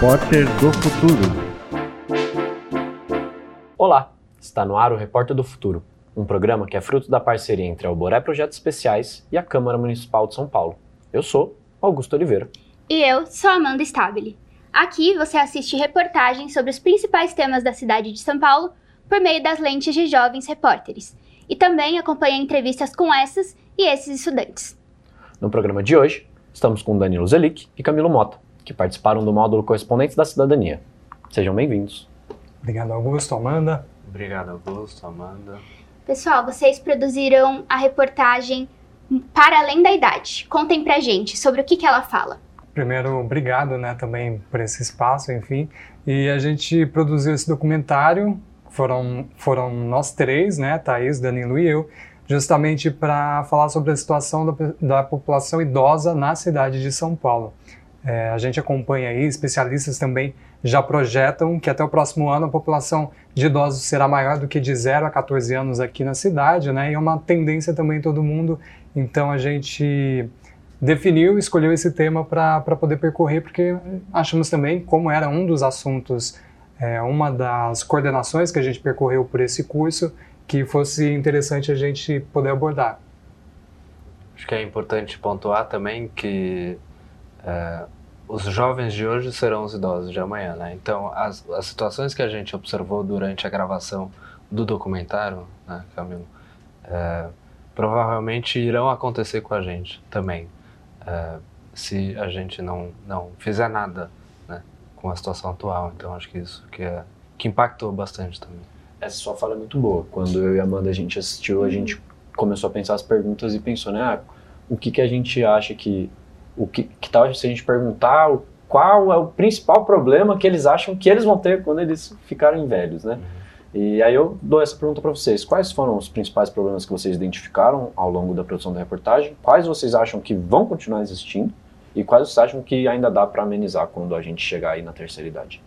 Repórter do Futuro. Olá, está no ar o Repórter do Futuro, um programa que é fruto da parceria entre a Alboré Projetos Especiais e a Câmara Municipal de São Paulo. Eu sou Augusto Oliveira. E eu sou Amanda Stabile. Aqui você assiste reportagens sobre os principais temas da cidade de São Paulo por meio das lentes de jovens repórteres. E também acompanha entrevistas com essas e esses estudantes. No programa de hoje, estamos com Danilo Zelic e Camilo Mota, que participaram do módulo Correspondentes da Cidadania. Sejam bem-vindos. Obrigado, Augusto, Amanda. Obrigado, Augusto, Amanda. Pessoal, vocês produziram a reportagem Para Além da Idade. Contem pra gente sobre o que, que ela fala. Primeiro, obrigado né, também por esse espaço, enfim. E a gente produziu esse documentário, foram, foram nós três, né, Thaís, Danilo e eu, justamente para falar sobre a situação da, da população idosa na cidade de São Paulo. É, a gente acompanha aí, especialistas também já projetam que até o próximo ano a população de idosos será maior do que de 0 a 14 anos aqui na cidade, né? E é uma tendência também em todo mundo. Então a gente definiu, escolheu esse tema para poder percorrer, porque achamos também, como era um dos assuntos, é, uma das coordenações que a gente percorreu por esse curso, que fosse interessante a gente poder abordar. Acho que é importante pontuar também que é, os jovens de hoje serão os idosos de amanhã, né? Então, as, as situações que a gente observou durante a gravação do documentário, né, Camilo, é, provavelmente irão acontecer com a gente também, é, se a gente não, não fizer nada né, com a situação atual. Então, acho que isso que, é, que impactou bastante também. Essa sua fala é muito boa. Quando eu e a Amanda a gente assistiu, a gente começou a pensar as perguntas e pensou, né? Ah, o que, que a gente acha que o que, que tal se a gente perguntar qual é o principal problema que eles acham que eles vão ter quando eles ficarem velhos, né? Uhum. E aí eu dou essa pergunta para vocês: quais foram os principais problemas que vocês identificaram ao longo da produção da reportagem? Quais vocês acham que vão continuar existindo? E quais vocês acham que ainda dá para amenizar quando a gente chegar aí na terceira idade?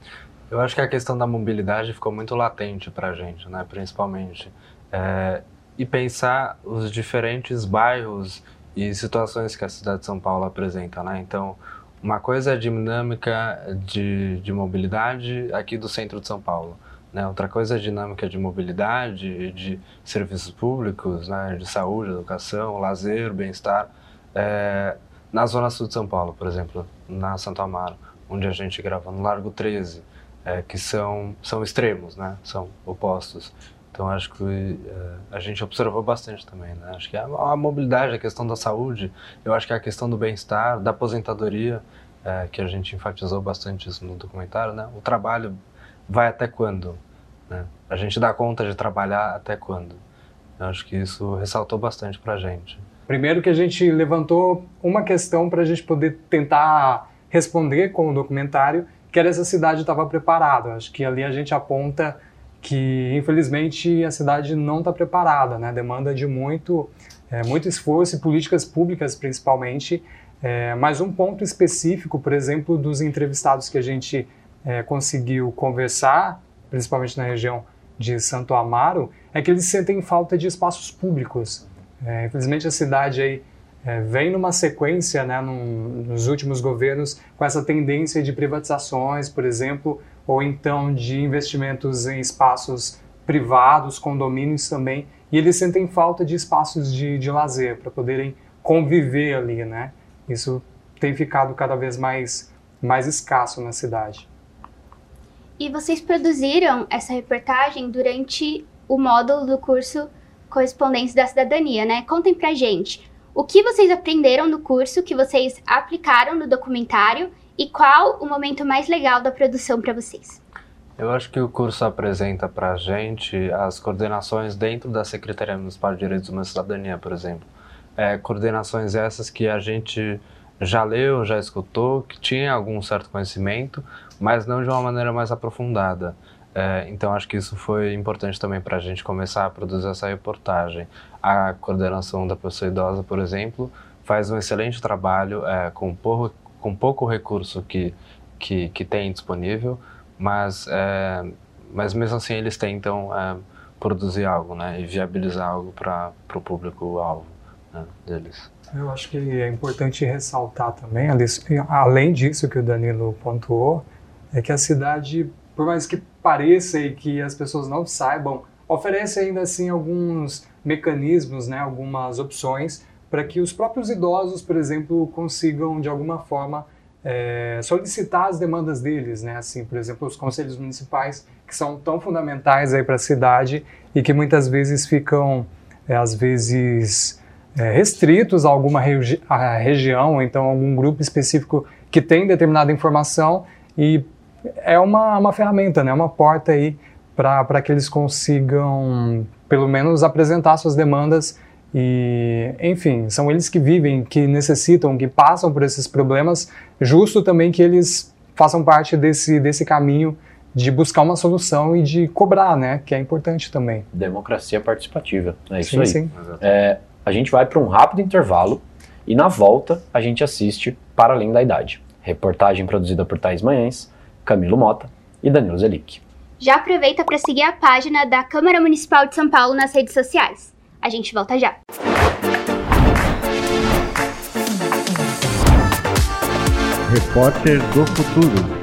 Eu acho que a questão da mobilidade ficou muito latente para a gente, né? Principalmente. É, e pensar os diferentes bairros e situações que a cidade de São Paulo apresenta, né? Então, uma coisa é a dinâmica de, de mobilidade aqui do centro de São Paulo, né? Outra coisa é a dinâmica de mobilidade, de serviços públicos, né? De saúde, educação, lazer, bem-estar, é, na zona sul de São Paulo, por exemplo, na Santo Amaro, onde a gente grava no Largo 13, é, que são, são extremos, né? São opostos. Então acho que uh, a gente observou bastante também, né? Acho que a, a, mobilidade, a questão da saúde, eu acho que a questão do bem-estar, da aposentadoria, uh, que a gente enfatizou bastante isso no documentário, né? O trabalho vai até quando? Né? A gente dá conta de trabalhar até quando? Eu acho que isso ressaltou bastante para a gente. Primeiro que a gente levantou uma questão para a gente poder tentar responder com o documentário, que era essa cidade estava preparada. Acho que ali a gente aponta que infelizmente a cidade não está preparada, né? Demanda de muito, é, muito esforço e políticas públicas principalmente. É, mas um ponto específico, por exemplo, dos entrevistados que a gente é, conseguiu conversar, principalmente na região de Santo Amaro, é que eles sentem falta de espaços públicos. É, infelizmente a cidade aí é, vem numa sequência, né, num, nos últimos governos, com essa tendência de privatizações, por exemplo, ou então de investimentos em espaços privados, condomínios também, e eles sentem falta de espaços de, de lazer para poderem conviver ali, né? Isso tem ficado cada vez mais, mais escasso na cidade. E vocês produziram essa reportagem durante o módulo do curso Correspondência da Cidadania, né? Contem pra gente o que vocês aprenderam no curso que vocês aplicaram no documentário e qual o momento mais legal da produção para vocês? Eu acho que o curso apresenta para a gente as coordenações dentro da Secretaria Municipal de Direitos Humanos e Cidadania, por exemplo. É, coordenações essas que a gente já leu, já escutou, que tinha algum certo conhecimento, mas não de uma maneira mais aprofundada. É, então acho que isso foi importante também para a gente começar a produzir essa reportagem. A coordenação da pessoa idosa, por exemplo, faz um excelente trabalho é, com com pouco recurso que, que, que tem disponível, mas, é, mas mesmo assim eles tentam é, produzir algo né, e viabilizar algo para o público-alvo né, deles. Eu acho que é importante ressaltar também, além disso que o Danilo pontuou, é que a cidade, por mais que pareça e que as pessoas não saibam, oferece ainda assim alguns mecanismos, né, algumas opções para que os próprios idosos, por exemplo, consigam de alguma forma é, solicitar as demandas deles, né? Assim, por exemplo, os conselhos municipais que são tão fundamentais aí para a cidade e que muitas vezes ficam, é, às vezes, é, restritos a alguma regi a região, então algum grupo específico que tem determinada informação e é uma, uma ferramenta, né? Uma porta aí para que eles consigam, pelo menos, apresentar suas demandas e, enfim, são eles que vivem, que necessitam, que passam por esses problemas, justo também que eles façam parte desse, desse caminho de buscar uma solução e de cobrar, né? Que é importante também. Democracia participativa, é isso sim, aí. Sim. É, a gente vai para um rápido intervalo e na volta a gente assiste Para Além da Idade. Reportagem produzida por Thais Manhães, Camilo Mota e Danilo Zelic. Já aproveita para seguir a página da Câmara Municipal de São Paulo nas redes sociais. A gente volta já. Repórter do Futuro.